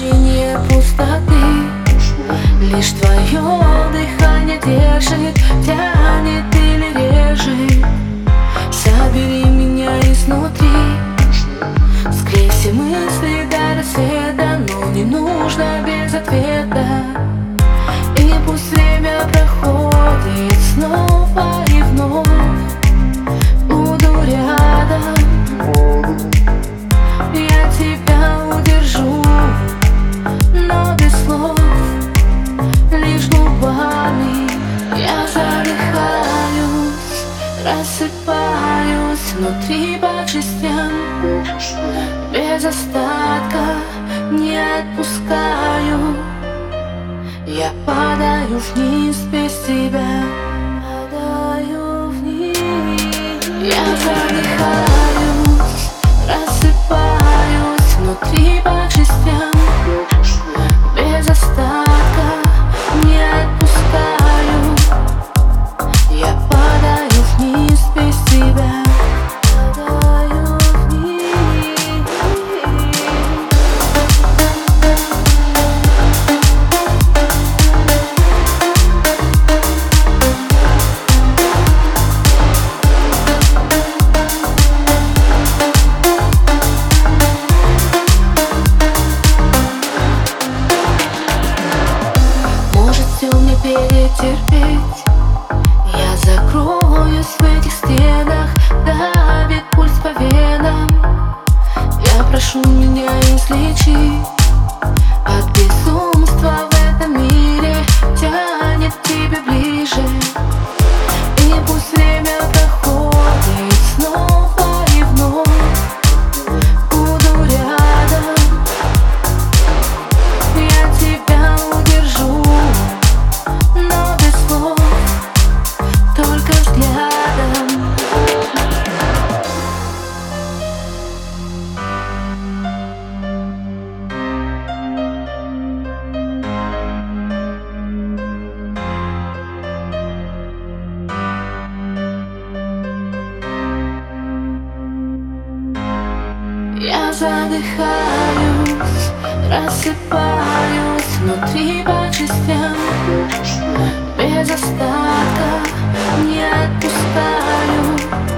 тишине пустоты. Лишь твое дыхание держит, тянет или режет. Собери меня изнутри. Рассыпаюсь внутри по частям Без остатка не отпускаю. Я падаю вниз без тебя. Падаю вниз. Я задыхаюсь перетерпеть Я закроюсь в этих стенах Давит пульс по венам. Я прошу меня излечить задыхаюсь, рассыпаюсь внутри по частям Без остатка не отпускаю.